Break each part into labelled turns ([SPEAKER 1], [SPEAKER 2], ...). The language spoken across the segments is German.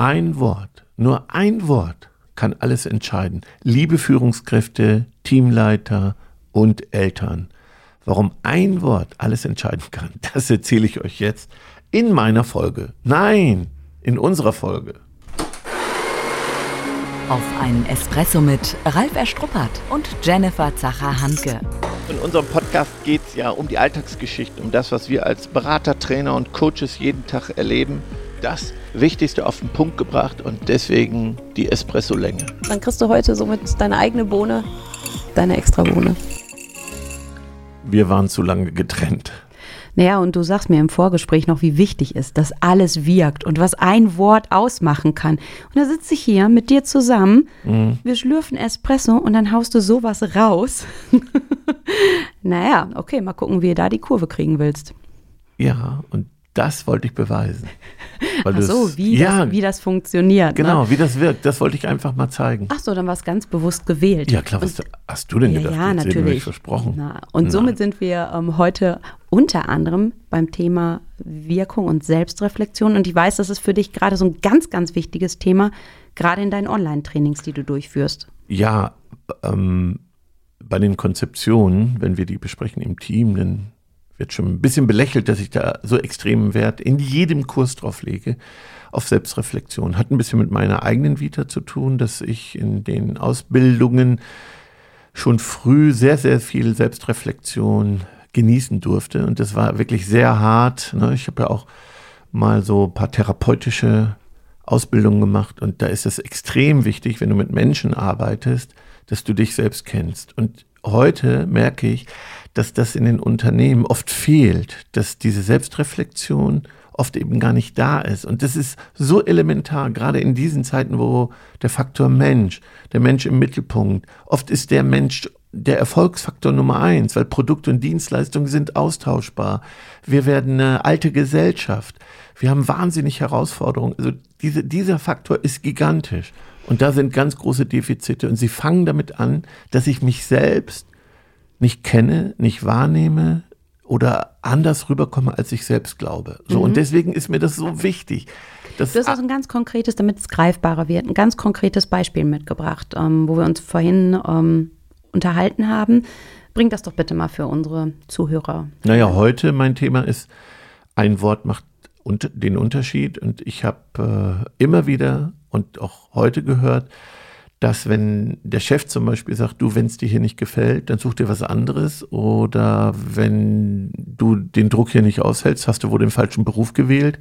[SPEAKER 1] ein Wort, nur ein Wort kann alles entscheiden. Liebe Führungskräfte, Teamleiter und Eltern. Warum ein Wort alles entscheiden kann, das erzähle ich euch jetzt in meiner Folge. Nein, in unserer Folge.
[SPEAKER 2] Auf einen Espresso mit Ralf Erstruppert und Jennifer Zacher-Hanke.
[SPEAKER 3] In unserem Podcast geht es ja um die Alltagsgeschichten, um das, was wir als Berater, Trainer und Coaches jeden Tag erleben. Das Wichtigste auf den Punkt gebracht und deswegen die Espresso-Länge.
[SPEAKER 4] Dann kriegst du heute somit deine eigene Bohne, deine extra Bohne.
[SPEAKER 1] Wir waren zu lange getrennt.
[SPEAKER 4] Naja, und du sagst mir im Vorgespräch noch, wie wichtig ist, dass alles wirkt und was ein Wort ausmachen kann. Und da sitze ich hier mit dir zusammen, mhm. wir schlürfen Espresso und dann haust du sowas raus. naja, okay, mal gucken, wie du da die Kurve kriegen willst.
[SPEAKER 1] Ja, und das wollte ich beweisen.
[SPEAKER 4] Ach so, wie, ja, das, wie das funktioniert. Ne?
[SPEAKER 1] Genau, ne? wie das wirkt, das wollte ich einfach mal zeigen.
[SPEAKER 4] Ach so, dann war es ganz bewusst gewählt.
[SPEAKER 1] Ja, klar, was und, hast du denn gedacht?
[SPEAKER 4] Ja,
[SPEAKER 1] Jetzt
[SPEAKER 4] natürlich.
[SPEAKER 1] versprochen.
[SPEAKER 4] Na, und Nein. somit sind wir ähm, heute unter anderem beim Thema Wirkung und Selbstreflexion. Und ich weiß, das ist für dich gerade so ein ganz, ganz wichtiges Thema, gerade in deinen Online-Trainings, die du durchführst.
[SPEAKER 1] Ja, ähm, bei den Konzeptionen, wenn wir die besprechen im Team, dann wird schon ein bisschen belächelt, dass ich da so extremen Wert in jedem Kurs drauf lege, auf Selbstreflexion. Hat ein bisschen mit meiner eigenen Vita zu tun, dass ich in den Ausbildungen schon früh sehr, sehr viel Selbstreflexion genießen durfte. Und das war wirklich sehr hart. Ne? Ich habe ja auch mal so ein paar therapeutische Ausbildungen gemacht. Und da ist es extrem wichtig, wenn du mit Menschen arbeitest, dass du dich selbst kennst. Und heute merke ich, dass das in den Unternehmen oft fehlt, dass diese Selbstreflexion oft eben gar nicht da ist. Und das ist so elementar, gerade in diesen Zeiten, wo der Faktor Mensch, der Mensch im Mittelpunkt, oft ist der Mensch der Erfolgsfaktor Nummer eins, weil Produkte und Dienstleistungen sind austauschbar. Wir werden eine alte Gesellschaft. Wir haben wahnsinnig Herausforderungen. Also diese, dieser Faktor ist gigantisch. Und da sind ganz große Defizite. Und sie fangen damit an, dass ich mich selbst nicht kenne, nicht wahrnehme oder anders rüberkomme, als ich selbst glaube. So, mhm. und deswegen ist mir das so wichtig.
[SPEAKER 4] Dass, du hast also ein ganz konkretes, damit es greifbarer wird, ein ganz konkretes Beispiel mitgebracht, ähm, wo wir uns vorhin ähm, unterhalten haben. Bring das doch bitte mal für unsere Zuhörer.
[SPEAKER 1] Naja, heute mein Thema ist, ein Wort macht den Unterschied. Und ich habe äh, immer wieder und auch heute gehört, dass wenn der Chef zum Beispiel sagt, du, wenn es dir hier nicht gefällt, dann such dir was anderes. Oder wenn du den Druck hier nicht aushältst, hast du wohl den falschen Beruf gewählt.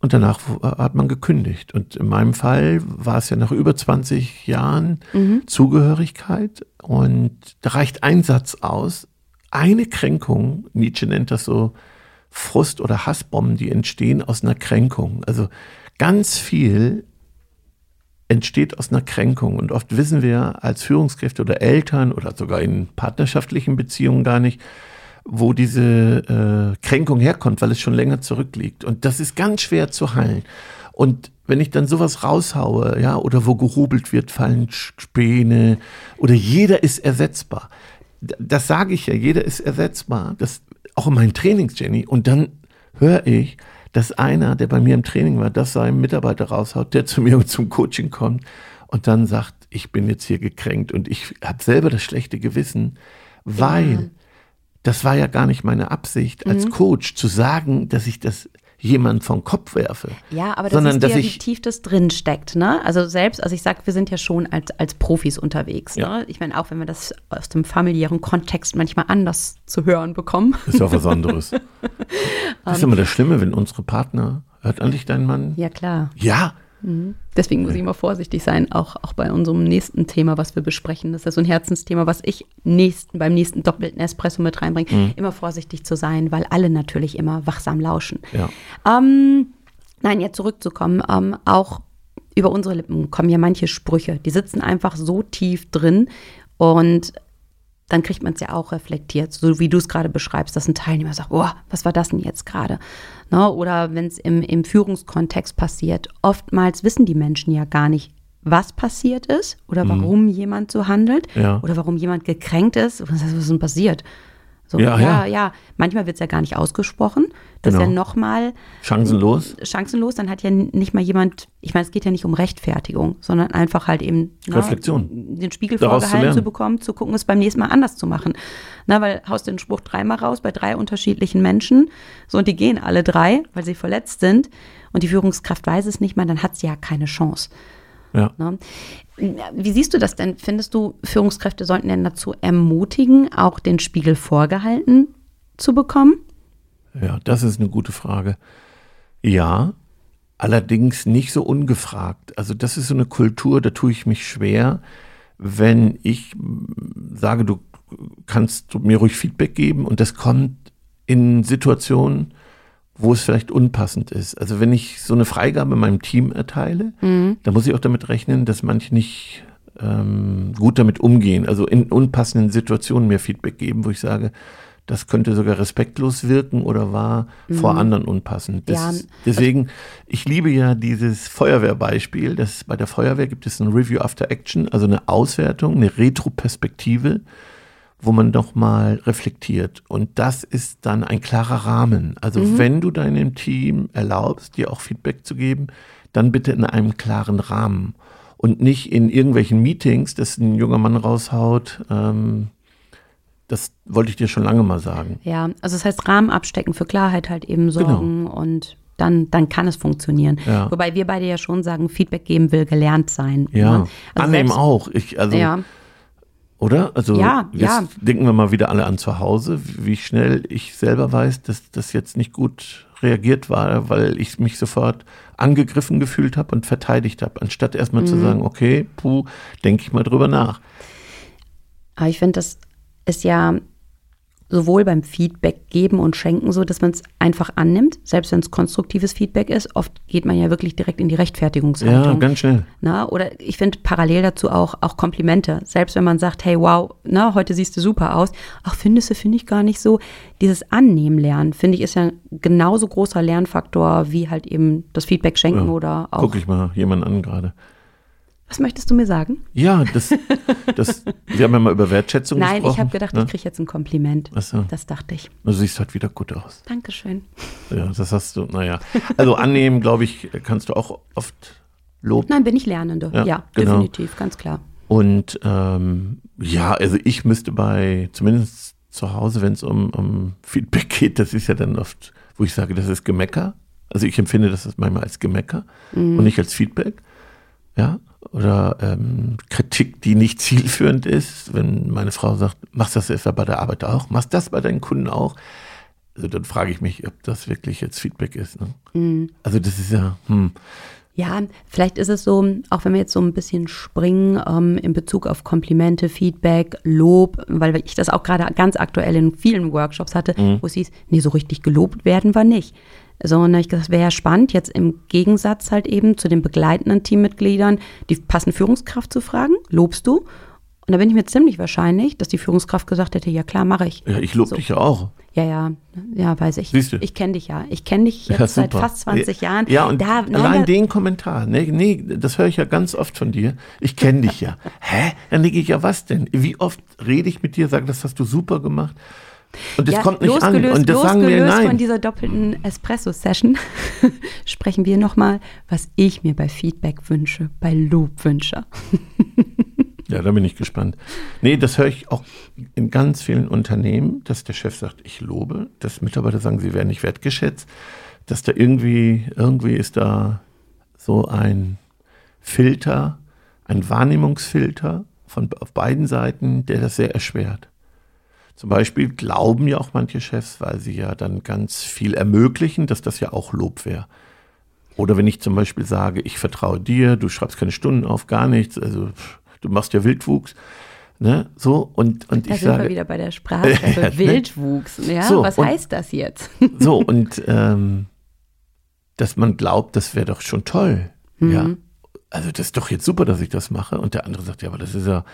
[SPEAKER 1] Und danach hat man gekündigt. Und in meinem Fall war es ja nach über 20 Jahren mhm. Zugehörigkeit. Und da reicht ein Satz aus. Eine Kränkung, Nietzsche nennt das so Frust- oder Hassbomben, die entstehen aus einer Kränkung. Also ganz viel entsteht aus einer Kränkung. Und oft wissen wir als Führungskräfte oder Eltern oder sogar in partnerschaftlichen Beziehungen gar nicht, wo diese äh, Kränkung herkommt, weil es schon länger zurückliegt. Und das ist ganz schwer zu heilen. Und wenn ich dann sowas raushaue, ja, oder wo gehobelt wird, fallen Späne, oder jeder ist ersetzbar. Das sage ich ja, jeder ist ersetzbar. Das auch in meinen Trainings, Jenny. Und dann höre ich, dass einer, der bei mir im Training war, das seinem Mitarbeiter raushaut, der zu mir zum Coaching kommt und dann sagt, ich bin jetzt hier gekränkt und ich habe selber das schlechte Gewissen, weil ja. das war ja gar nicht meine Absicht als mhm. Coach zu sagen, dass ich das jemand vom Kopf werfe.
[SPEAKER 4] Ja, aber das sondern, ist ja, wie tief das drin steckt. Ne? Also selbst, also ich sage, wir sind ja schon als, als Profis unterwegs. Ja. Ne? Ich meine, auch wenn wir das aus dem familiären Kontext manchmal anders zu hören bekommen.
[SPEAKER 1] Ist ja auch was anderes. das ist immer das Schlimme, wenn unsere Partner, hört eigentlich dein Mann?
[SPEAKER 4] Ja, klar.
[SPEAKER 1] Ja.
[SPEAKER 4] Deswegen muss ich immer vorsichtig sein, auch, auch bei unserem nächsten Thema, was wir besprechen. Das ist so ein Herzensthema, was ich nächsten, beim nächsten doppelten Espresso mit reinbringe. Mhm. Immer vorsichtig zu sein, weil alle natürlich immer wachsam lauschen. Ja. Ähm, nein, jetzt zurückzukommen, ähm, auch über unsere Lippen kommen ja manche Sprüche, die sitzen einfach so tief drin und dann kriegt man es ja auch reflektiert, so wie du es gerade beschreibst, dass ein Teilnehmer sagt, oh, was war das denn jetzt gerade? Ne? Oder wenn es im, im Führungskontext passiert, oftmals wissen die Menschen ja gar nicht, was passiert ist oder mhm. warum mhm. jemand so handelt ja. oder warum jemand gekränkt ist. Was ist denn passiert? So,
[SPEAKER 1] Ja,
[SPEAKER 4] ja,
[SPEAKER 1] ja.
[SPEAKER 4] ja. Manchmal wird es ja gar nicht ausgesprochen. Das
[SPEAKER 1] Genau.
[SPEAKER 4] ist ja nochmal
[SPEAKER 1] Chancenlos.
[SPEAKER 4] chancenlos. Dann hat ja nicht mal jemand, ich meine, es geht ja nicht um Rechtfertigung, sondern einfach halt eben na,
[SPEAKER 1] Reflexion.
[SPEAKER 4] den Spiegel
[SPEAKER 1] Daraus zu
[SPEAKER 4] vorgehalten zu,
[SPEAKER 1] lernen.
[SPEAKER 4] bekommen, zu gucken, es beim nächsten Mal anders zu machen. Na, weil haust den Spruch dreimal raus bei drei unterschiedlichen Menschen. So, und die gehen alle drei, weil sie verletzt sind. Und die Führungskraft weiß es nicht mal, dann hat sie ja keine Chance.
[SPEAKER 1] Ja.
[SPEAKER 4] Ne? Wie siehst du das denn? Findest du, Führungskräfte sollten denn dazu ermutigen, auch den Spiegel vorgehalten zu bekommen?
[SPEAKER 1] Ja, das ist eine gute Frage. Ja, allerdings nicht so ungefragt. Also das ist so eine Kultur, da tue ich mich schwer, wenn ich mm, sage, du kannst mir ruhig Feedback geben und das kommt in Situationen, wo es vielleicht unpassend ist. Also wenn ich so eine Freigabe meinem Team erteile, dann muss ich auch damit rechnen, dass manche nicht ähm, gut damit umgehen. Also in unpassenden Situationen mir Feedback geben, wo ich sage, das könnte sogar respektlos wirken oder war vor anderen unpassend. Das,
[SPEAKER 4] Ja, also
[SPEAKER 1] deswegen, ich liebe ja dieses Feuerwehrbeispiel. Das, bei der Feuerwehr gibt es ein Review After Action, also eine Auswertung, eine Retroperspektive, wo man doch mal reflektiert. Und das ist dann ein klarer Rahmen. Also wenn du deinem Team erlaubst, dir auch Feedback zu geben, dann bitte in einem klaren Rahmen und nicht in irgendwelchen Meetings, dass ein junger Mann raushaut. Ähm, das wollte ich dir schon lange mal sagen.
[SPEAKER 4] Ja, also das heißt Rahmen abstecken, für Klarheit halt eben sorgen und dann, dann kann es funktionieren.
[SPEAKER 1] Genau. Ja.
[SPEAKER 4] Wobei wir beide ja schon sagen, Feedback geben will gelernt sein.
[SPEAKER 1] Ja,
[SPEAKER 4] ne? Also
[SPEAKER 1] annehmen
[SPEAKER 4] selbst-
[SPEAKER 1] auch. Ich, also,
[SPEAKER 4] Ja,
[SPEAKER 1] Oder? Also
[SPEAKER 4] Ja,
[SPEAKER 1] jetzt
[SPEAKER 4] ja.
[SPEAKER 1] denken wir mal wieder alle an zu Hause, wie schnell ich selber weiß, dass das jetzt nicht gut reagiert war, weil ich mich sofort angegriffen gefühlt habe und verteidigt habe, anstatt erstmal
[SPEAKER 4] Mhm.
[SPEAKER 1] zu sagen, okay, puh, denke ich mal drüber nach.
[SPEAKER 4] aber ich finde, das ist ja sowohl beim Feedback geben und schenken so, dass man es einfach annimmt, selbst wenn es konstruktives Feedback ist. Oft geht man ja wirklich direkt in die
[SPEAKER 1] Ja,
[SPEAKER 4] Rechtfertigungshaltung.
[SPEAKER 1] ganz schnell.
[SPEAKER 4] Na, oder ich finde parallel dazu auch, auch Komplimente. Selbst wenn man sagt, hey, wow, na, heute siehst du super aus. Ach, findest du, finde ich gar nicht so. Dieses Annehmen lernen, finde ich, ist ja genauso großer Lernfaktor wie halt eben das Feedback schenken
[SPEAKER 1] Ja,
[SPEAKER 4] oder auch.
[SPEAKER 1] Guck ich mal jemanden an gerade.
[SPEAKER 4] Was möchtest du mir sagen?
[SPEAKER 1] Ja, das, das, wir haben ja mal über Wertschätzung
[SPEAKER 4] Nein,
[SPEAKER 1] gesprochen.
[SPEAKER 4] ich habe gedacht,
[SPEAKER 1] ne?
[SPEAKER 4] ich kriege jetzt ein Kompliment.
[SPEAKER 1] Ach so.
[SPEAKER 4] Das dachte ich.
[SPEAKER 1] Du siehst halt wieder gut aus.
[SPEAKER 4] Dankeschön.
[SPEAKER 1] Ja, das hast du, naja. Also annehmen, glaube ich, kannst du auch oft loben.
[SPEAKER 4] Nein, bin ich Lernende.
[SPEAKER 1] Ja,
[SPEAKER 4] Ja,
[SPEAKER 1] genau.
[SPEAKER 4] definitiv, ganz klar.
[SPEAKER 1] Und ähm, ja, also ich müsste bei, zumindest zu Hause, wenn es um, um Feedback geht, das ist ja dann oft, wo ich sage, das ist Gemecker. Also ich empfinde das manchmal als Gemecker und nicht als Feedback. Ja, oder ähm, Kritik, die nicht zielführend ist. Wenn meine Frau sagt, machst das etwa bei der Arbeit auch? Machst das bei deinen Kunden auch? Also dann frage ich mich, ob das wirklich jetzt Feedback ist. Ne? Also das ist ja, hm,
[SPEAKER 4] Ja, vielleicht ist es so, auch wenn wir jetzt so ein bisschen springen ähm, in Bezug auf Komplimente, Feedback, Lob, weil ich das auch gerade ganz aktuell in vielen Workshops hatte, wo es hieß, nee, so richtig gelobt werden wir nicht. So, und dann hab ich gesagt, das wäre ja spannend, jetzt im Gegensatz halt eben zu den begleitenden Teammitgliedern die passende Führungskraft zu fragen, lobst du? Und da bin ich mir ziemlich wahrscheinlich, dass die Führungskraft gesagt hätte, ja klar, mache ich.
[SPEAKER 1] ja, ich lobe
[SPEAKER 4] So.
[SPEAKER 1] dich ja auch.
[SPEAKER 4] Ja, ja, ja, weiß ich.
[SPEAKER 1] Siehst du?
[SPEAKER 4] Ich kenne dich ja. Ich kenne dich jetzt
[SPEAKER 1] Ja,
[SPEAKER 4] seit fast 20 Jahren.
[SPEAKER 1] Ja, und
[SPEAKER 4] da, nein,
[SPEAKER 1] allein
[SPEAKER 4] da-
[SPEAKER 1] den Kommentar, nee, nee, das höre ich ja ganz oft von dir. Ich kenne dich ja. Hä? Dann denke ich ja, was denn? Wie oft rede ich mit dir, sage, das hast du super gemacht. Und das
[SPEAKER 4] ja,
[SPEAKER 1] kommt nicht an.
[SPEAKER 4] losgelöst,
[SPEAKER 1] Und das sagen wir
[SPEAKER 4] losgelöst von
[SPEAKER 1] nein.
[SPEAKER 4] dieser doppelten Espresso-Session sprechen wir nochmal, was ich mir bei Feedback wünsche, bei Lob wünsche.
[SPEAKER 1] Ja, da bin ich gespannt. Nee, das höre ich auch in ganz vielen Unternehmen, dass der Chef sagt, ich lobe, dass Mitarbeiter sagen, sie werden nicht wertgeschätzt, dass da irgendwie, irgendwie ist da so ein Filter, ein Wahrnehmungsfilter von auf beiden Seiten, der das sehr erschwert. Zum Beispiel glauben ja auch manche Chefs, weil sie ja dann ganz viel ermöglichen, dass das ja auch Lob wäre. Oder wenn ich zum Beispiel sage, ich vertraue dir, du schreibst keine Stunden auf, gar nichts, also du machst ja Wildwuchs, ne, so und und
[SPEAKER 4] Da
[SPEAKER 1] ich
[SPEAKER 4] sind wir
[SPEAKER 1] sage,
[SPEAKER 4] wieder bei der Sprache. Wildwuchs. Ja,
[SPEAKER 1] So,
[SPEAKER 4] was
[SPEAKER 1] und-
[SPEAKER 4] heißt das jetzt?
[SPEAKER 1] so und ähm, dass man glaubt, das wäre doch schon toll, ja, also das ist doch jetzt super, dass ich das mache und der andere sagt, ja, aber das ist ja,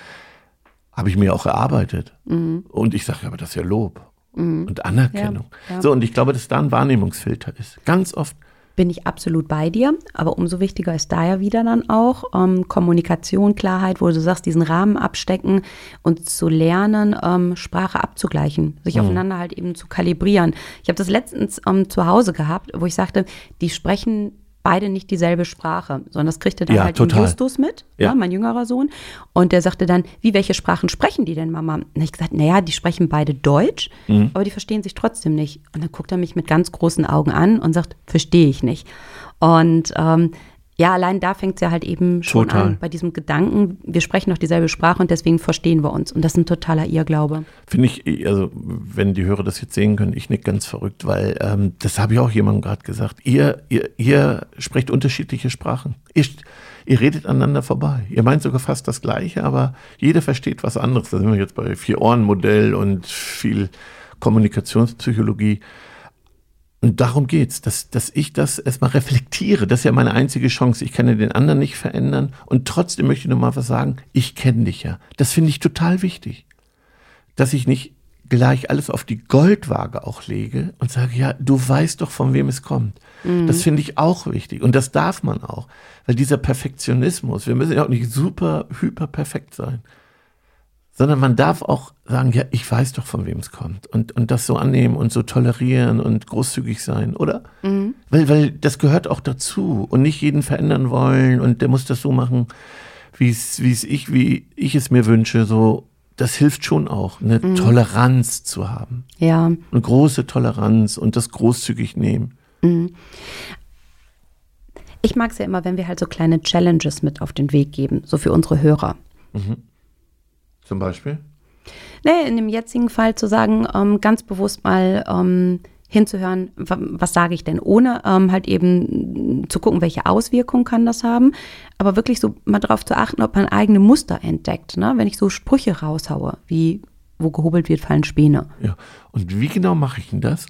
[SPEAKER 1] habe ich mir auch erarbeitet und ich sage, aber das ist ja Lob und Anerkennung.
[SPEAKER 4] Ja, ja.
[SPEAKER 1] So und ich glaube, dass da ein Wahrnehmungsfilter ist, ganz oft
[SPEAKER 4] bin ich absolut bei dir. Aber umso wichtiger ist da ja wieder dann auch ähm, Kommunikation, Klarheit, wo du sagst, diesen Rahmen abstecken und zu lernen, ähm, Sprache abzugleichen, sich mhm. aufeinander halt eben zu kalibrieren. Ich habe das letztens ähm, zu Hause gehabt, wo ich sagte, die sprechen beide nicht dieselbe Sprache, sondern das kriegte dann ja, halt. Justus mit, ja. ne, mein jüngerer Sohn. Und der sagte dann, wie, welche Sprachen sprechen die denn, Mama? Und ich gesagt, naja, die sprechen beide Deutsch, mhm. aber die verstehen sich trotzdem nicht. Und dann guckt er mich mit ganz großen Augen an und sagt, verstehe ich nicht. Und ähm, ja, allein da fängt es ja halt eben schon Total. an bei diesem Gedanken, wir sprechen doch dieselbe Sprache und deswegen verstehen wir uns. Und das ist ein totaler Irrglaube.
[SPEAKER 1] Finde ich, also wenn die Hörer das jetzt sehen können, ich nicht ganz verrückt, weil ähm, das habe ich auch jemandem gerade gesagt. Ihr, ihr, ihr sprecht unterschiedliche Sprachen. Ihr, ihr redet aneinander vorbei. Ihr meint sogar fast das Gleiche, aber jeder versteht was anderes. Da sind wir jetzt bei Vier-Ohren-Modell und viel Kommunikationspsychologie. Und darum geht's, dass, dass ich das erstmal reflektiere. Das ist ja meine einzige Chance. Ich kann ja den anderen nicht verändern. Und trotzdem möchte ich nur mal was sagen. Ich kenne dich ja. Das finde ich total wichtig. Dass ich nicht gleich alles auf die Goldwaage auch lege und sage, ja, du weißt doch, von wem es kommt. Mhm. Das finde ich auch wichtig. Und das darf man auch. Weil dieser Perfektionismus, wir müssen ja auch nicht super, hyper perfekt sein sondern man darf auch sagen, ja, ich weiß doch, von wem es kommt und, und das so annehmen und so tolerieren und großzügig sein, oder? Mhm. Weil, weil das gehört auch dazu und nicht jeden verändern wollen und der muss das so machen, wie es, ich, wie ich es mir wünsche, so. Das hilft schon auch, eine mhm. Toleranz zu haben.
[SPEAKER 4] Ja.
[SPEAKER 1] Eine große Toleranz und das großzügig nehmen. Mhm.
[SPEAKER 4] Ich mag es ja immer, wenn wir halt so kleine Challenges mit auf den Weg geben, so für unsere Hörer. Mhm.
[SPEAKER 1] Zum Beispiel?
[SPEAKER 4] Nee, in dem jetzigen Fall zu sagen, ähm, ganz bewusst mal ähm, hinzuhören, was sage ich denn, ohne ähm, halt eben zu gucken, welche Auswirkungen kann das haben, aber wirklich so mal darauf zu achten, ob man eigene Muster entdeckt. Ne? Wenn ich so Sprüche raushaue, wie wo gehobelt wird, fallen Späne.
[SPEAKER 1] Ja, und wie genau mache ich denn das?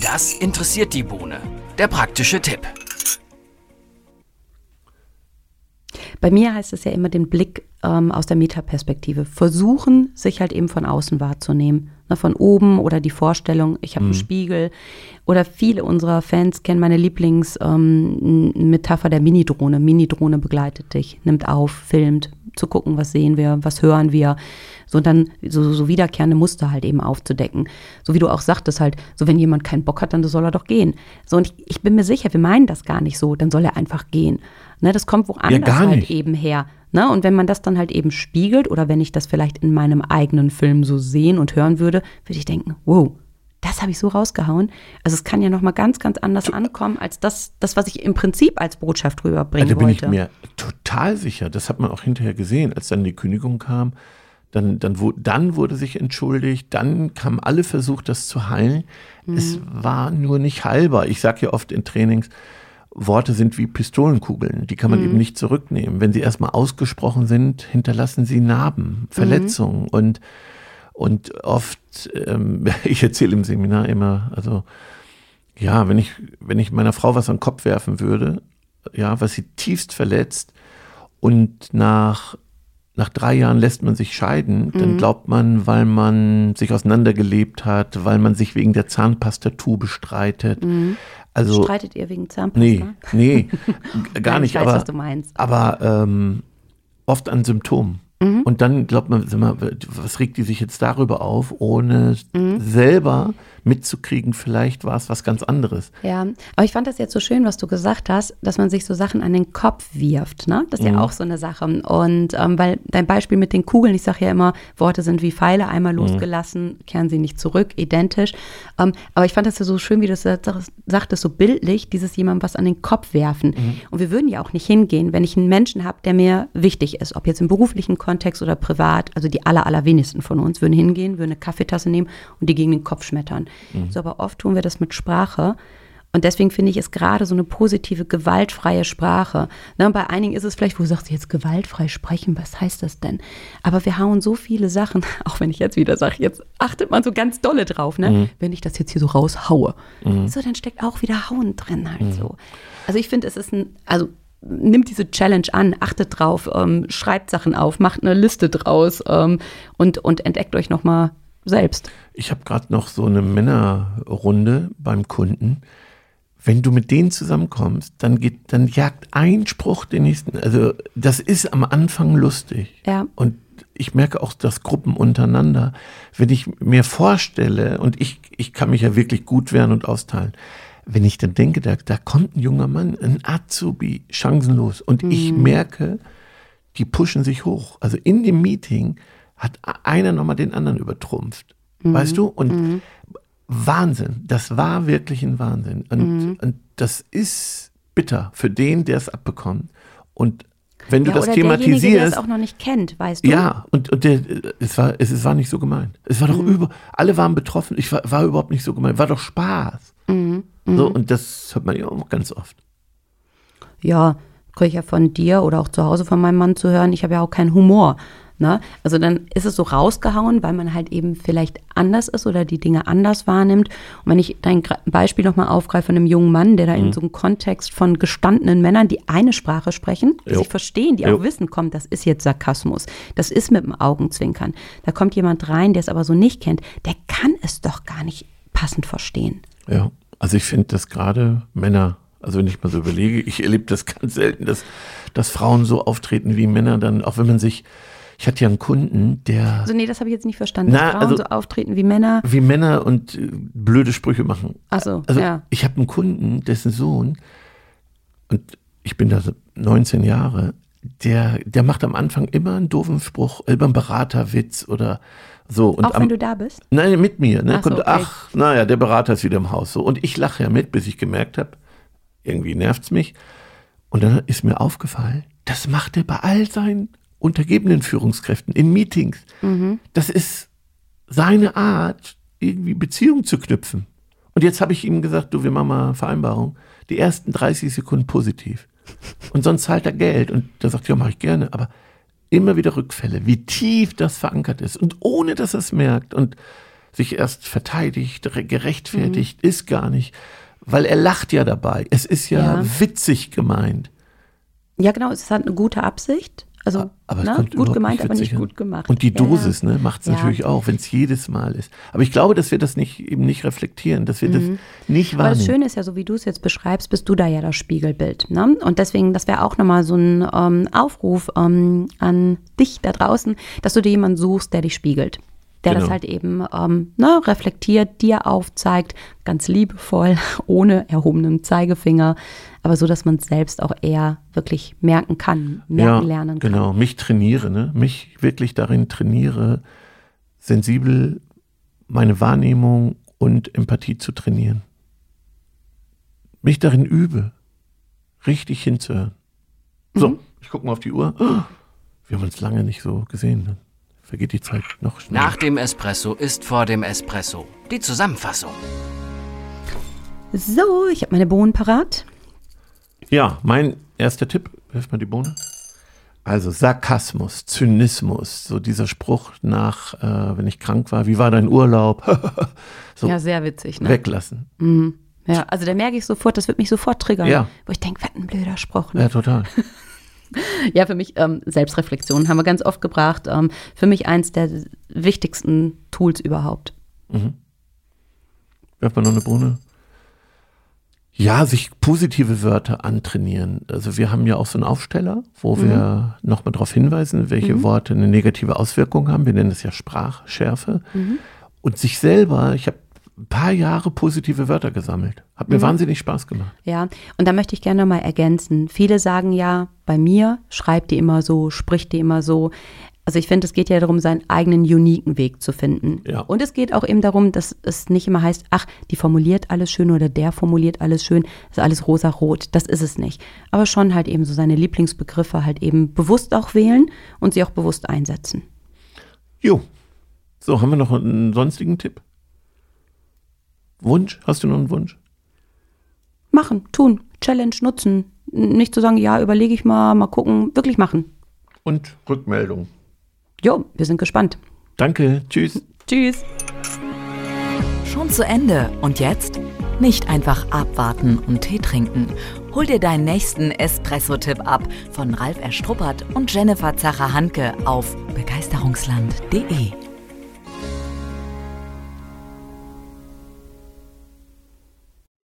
[SPEAKER 5] Das interessiert die Bohne. Der praktische Tipp.
[SPEAKER 4] Bei mir heißt es ja immer den Blick ähm, aus der Metaperspektive. Versuchen, sich halt eben von außen wahrzunehmen. Ne, von oben oder die Vorstellung, ich habe mhm. einen Spiegel. Oder viele unserer Fans kennen meine Lieblingsmetapher ähm, der Minidrohne. Minidrohne begleitet dich, nimmt auf, filmt, zu gucken, was sehen wir, was hören wir. So dann so, so wiederkehrende Muster halt eben aufzudecken. So wie du auch sagtest halt, so wenn jemand keinen Bock hat, dann soll er doch gehen. So und ich, ich bin mir sicher, wir meinen das gar nicht so, dann soll er einfach gehen. Ne, das kommt woanders ja, halt eben her. Ne? Und wenn man das dann halt eben spiegelt oder wenn ich das vielleicht in meinem eigenen Film so sehen und hören würde, würde ich denken, wow, das habe ich so rausgehauen. Also es kann ja noch mal ganz, ganz anders ankommen als das, das was ich im Prinzip als Botschaft rüberbringen wollte. Da bin
[SPEAKER 1] ich mir total sicher. Das hat man auch hinterher gesehen, als dann die Kündigung kam. Dann, dann, dann wurde sich entschuldigt, dann haben alle versucht, das zu heilen. Mhm. Es war nur nicht heilbar. Ich sage ja oft in Trainings, Worte sind wie Pistolenkugeln, die kann man mhm. eben nicht zurücknehmen. Wenn sie erstmal ausgesprochen sind, hinterlassen sie Narben, Verletzungen mhm. und und oft, ähm, ich erzähle im Seminar immer, also ja, wenn ich, wenn ich meiner Frau was an den Kopf werfen würde, ja, was sie tiefst verletzt und nach, nach drei Jahren lässt man sich scheiden, mhm. dann glaubt man, weil man sich auseinandergelebt hat, weil man sich wegen der Zahnpastatube streitet,
[SPEAKER 4] mhm. Also, Streitet ihr wegen Zahnpasta?
[SPEAKER 1] Nee, nee, gar Nein, nicht.
[SPEAKER 4] Ich weiß,
[SPEAKER 1] aber,
[SPEAKER 4] was du meinst.
[SPEAKER 1] Aber ähm, oft an Symptomen. Mhm. Und dann glaubt man, was regt die sich jetzt darüber auf, ohne mhm. selber mitzukriegen, vielleicht war es was ganz anderes.
[SPEAKER 4] Ja, aber ich fand das jetzt so schön, was du gesagt hast, dass man sich so Sachen an den Kopf wirft. Ne? Das ist mhm. ja auch so eine Sache. Und ähm, weil dein Beispiel mit den Kugeln, ich sage ja immer, Worte sind wie Pfeile, einmal mhm. losgelassen, kehren sie nicht zurück, identisch. Ähm, aber ich fand das ja so schön, wie du das sagtest, so bildlich, dieses jemandem was an den Kopf werfen. Mhm. Und wir würden ja auch nicht hingehen, wenn ich einen Menschen habe, der mir wichtig ist, ob jetzt im beruflichen Kontext oder privat, also die aller, allerwenigsten von uns würden hingehen, würden eine Kaffeetasse nehmen und die gegen den Kopf schmettern. Mhm. So, aber oft tun wir das mit Sprache. Und deswegen finde ich es gerade so eine positive, gewaltfreie Sprache. Ne, bei einigen ist es vielleicht, wo du sagst, jetzt gewaltfrei sprechen, was heißt das denn? Aber wir hauen so viele Sachen, auch wenn ich jetzt wieder sage, jetzt achtet man so ganz dolle drauf, ne? Mhm. Wenn ich das jetzt hier so raushaue. Mhm. So, dann steckt auch wieder Hauen drin halt mhm. so. Also ich finde, es ist ein, also nimmt diese Challenge an, achtet drauf, ähm, schreibt Sachen auf, macht eine Liste draus ähm, und, und entdeckt euch nochmal selbst.
[SPEAKER 1] Ich habe gerade noch so eine Männerrunde beim Kunden. wenn du mit denen zusammenkommst, dann geht, dann jagt ein Spruch den nächsten. Also das ist am Anfang lustig.
[SPEAKER 4] Ja.
[SPEAKER 1] Und ich merke auch, dass Gruppen untereinander, wenn ich mir vorstelle, und ich, ich kann mich ja wirklich gut wehren und austeilen, wenn ich dann denke, da, da kommt ein junger Mann, ein Azubi, chancenlos, und ich merke, die pushen sich hoch. Also in dem Meeting hat einer nochmal den anderen übertrumpft. Weißt du? Und Wahnsinn. Das war wirklich ein Wahnsinn. Und, und das ist bitter für den, der es abbekommt. Und wenn du
[SPEAKER 4] ja,
[SPEAKER 1] das
[SPEAKER 4] oder derjenige, der
[SPEAKER 1] thematisierst.
[SPEAKER 4] es auch noch nicht kennt, weißt du?
[SPEAKER 1] Ja, und, und der, es, war, es, es war nicht so gemeint. Es war doch
[SPEAKER 4] Mhm.
[SPEAKER 1] über, alle waren betroffen. Ich war, war überhaupt nicht so gemeint. War doch Spaß.
[SPEAKER 4] Mhm.
[SPEAKER 1] So, und das hört man ja auch ganz oft.
[SPEAKER 4] ja, kriege ich ja von dir oder auch zu Hause von meinem Mann zu hören, ich habe ja auch keinen Humor. Ne? Also dann ist es so rausgehauen, weil man halt eben vielleicht anders ist oder die Dinge anders wahrnimmt. Und wenn ich dein Beispiel nochmal aufgreife von einem jungen Mann, der da
[SPEAKER 1] Mhm.
[SPEAKER 4] in so einem Kontext von gestandenen Männern, die eine Sprache sprechen, die
[SPEAKER 1] Jo.
[SPEAKER 4] sich verstehen, die
[SPEAKER 1] Jo.
[SPEAKER 4] auch wissen, kommt, das ist jetzt Sarkasmus, das ist mit dem Augenzwinkern. Da kommt jemand rein, der es aber so nicht kennt, der kann es doch gar nicht passend verstehen.
[SPEAKER 1] Ja, also ich finde, dass gerade Männer, also wenn ich mal so überlege, ich erlebe das ganz selten, dass, dass Frauen so auftreten wie Männer dann, auch wenn man sich, ich hatte ja einen Kunden, der
[SPEAKER 4] Also nee, das habe ich jetzt nicht verstanden.
[SPEAKER 1] Na,
[SPEAKER 4] dass Frauen
[SPEAKER 1] also-
[SPEAKER 4] so auftreten wie Männer.
[SPEAKER 1] wie Männer und äh, blöde Sprüche machen.
[SPEAKER 4] Ach so,
[SPEAKER 1] also
[SPEAKER 4] ja.
[SPEAKER 1] ich habe einen Kunden, dessen Sohn, und ich bin da so 19 Jahre, der, der macht am Anfang immer einen doofen Spruch, immer einen Beraterwitz oder so. Und
[SPEAKER 4] auch
[SPEAKER 1] am,
[SPEAKER 4] wenn du da bist.
[SPEAKER 1] Nein, mit mir. Ne?
[SPEAKER 4] Ach so, okay.
[SPEAKER 1] ach, naja, der Berater ist wieder im Haus. So. Und ich lache ja mit, bis ich gemerkt habe, irgendwie nervt's mich. Und dann ist mir aufgefallen, das macht er bei all seinen untergebenen Führungskräften in Meetings.
[SPEAKER 4] Mhm.
[SPEAKER 1] Das ist seine Art, irgendwie Beziehungen zu knüpfen. Und jetzt habe ich ihm gesagt, du, wir machen mal eine Vereinbarung. Die ersten 30 Sekunden positiv. Und sonst zahlt er Geld. Und da sagt, ja, mache ich gerne. Aber immer wieder Rückfälle, wie tief das verankert ist. Und ohne, dass er es merkt und sich erst verteidigt, re- gerechtfertigt, ist gar nicht. Weil er lacht ja dabei. Es ist ja,
[SPEAKER 4] Ja.
[SPEAKER 1] witzig gemeint.
[SPEAKER 4] Ja, genau, es hat eine gute Absicht. Also
[SPEAKER 1] es
[SPEAKER 4] ne, gut gemeint, aber nicht gut gemacht.
[SPEAKER 1] Und die
[SPEAKER 4] Ja, ja.
[SPEAKER 1] Dosis ne, macht es
[SPEAKER 4] Ja.
[SPEAKER 1] natürlich auch, wenn es jedes Mal ist. Aber ich glaube, dass wir das nicht eben nicht reflektieren, dass wir das nicht
[SPEAKER 4] Mhm. Aber das
[SPEAKER 1] wahrnehmen.
[SPEAKER 4] Schöne ist ja, so wie du es jetzt beschreibst, bist du da ja das Spiegelbild. Ne? Und deswegen, das wäre auch nochmal so ein ähm, Aufruf ähm, an dich da draußen, dass du dir jemanden suchst, der dich spiegelt. Der das
[SPEAKER 1] Genau.
[SPEAKER 4] halt eben ähm, ne, reflektiert, dir aufzeigt, ganz liebevoll, ohne erhobenen Zeigefinger, aber so, dass man es selbst auch eher wirklich merken kann, merken lernen kann.
[SPEAKER 1] Genau, mich trainiere, ne? mich wirklich darin trainiere, sensibel meine Wahrnehmung und Empathie zu trainieren. Mich darin übe, richtig hinzuhören. So,
[SPEAKER 4] Mhm.
[SPEAKER 1] ich gucke mal auf die Uhr. Oh, Wir haben uns lange nicht so gesehen. Vergeht die Zeit noch schneller.
[SPEAKER 5] Nach dem Espresso ist vor dem Espresso. Die Zusammenfassung.
[SPEAKER 4] So, ich habe meine Bohnen parat.
[SPEAKER 1] Ja, mein erster Tipp, wirf mal die Bohne. Also Sarkasmus, Zynismus, so dieser Spruch nach, äh, wenn ich krank war, wie war dein Urlaub? so
[SPEAKER 4] Ja, sehr witzig. Ne?
[SPEAKER 1] weglassen.
[SPEAKER 4] Ja, also da merke ich sofort, das wird mich sofort triggern.
[SPEAKER 1] Ja.
[SPEAKER 4] Wo ich denke, was ein blöder Spruch. Ne?
[SPEAKER 1] Ja, total.
[SPEAKER 4] Ja, für mich ähm, Selbstreflexion haben wir ganz oft gebracht. Ähm, für mich eins der wichtigsten Tools überhaupt.
[SPEAKER 1] Wirf mal noch eine Bohne. Ja, sich positive Wörter antrainieren. Also wir haben ja auch so einen Aufsteller, wo wir nochmal darauf hinweisen, welche Worte eine negative Auswirkung haben. Wir nennen das ja Sprachschärfe. Und sich selber, ich habe ein paar Jahre positive Wörter gesammelt. Hat mir wahnsinnig Spaß gemacht.
[SPEAKER 4] Ja, und da möchte ich gerne mal ergänzen. Viele sagen ja, bei mir schreibt die immer so, spricht die immer so. Also ich finde, es geht ja darum, seinen eigenen uniken Weg zu finden.
[SPEAKER 1] Ja.
[SPEAKER 4] Und es geht auch eben darum, dass es nicht immer heißt, ach, die formuliert alles schön oder der formuliert alles schön, ist alles rosa-rot. Das ist es nicht. Aber schon halt eben so seine Lieblingsbegriffe halt eben bewusst auch wählen und sie auch bewusst einsetzen.
[SPEAKER 1] Jo. So, haben wir noch einen sonstigen Tipp? Wunsch? Hast du noch einen Wunsch?
[SPEAKER 4] Machen, tun, Challenge nutzen. Nicht zu sagen, ja, überlege ich mal, mal gucken, wirklich machen.
[SPEAKER 1] Und Rückmeldung.
[SPEAKER 4] Jo, wir sind gespannt.
[SPEAKER 1] Danke. Tschüss.
[SPEAKER 4] Tschüss.
[SPEAKER 2] Schon zu Ende. Und jetzt? Nicht einfach abwarten und Tee trinken. Hol dir deinen nächsten Espresso-Tipp ab von Ralf Erstruppert und Jennifer Zacher-Hanke auf begeisterungsland.de.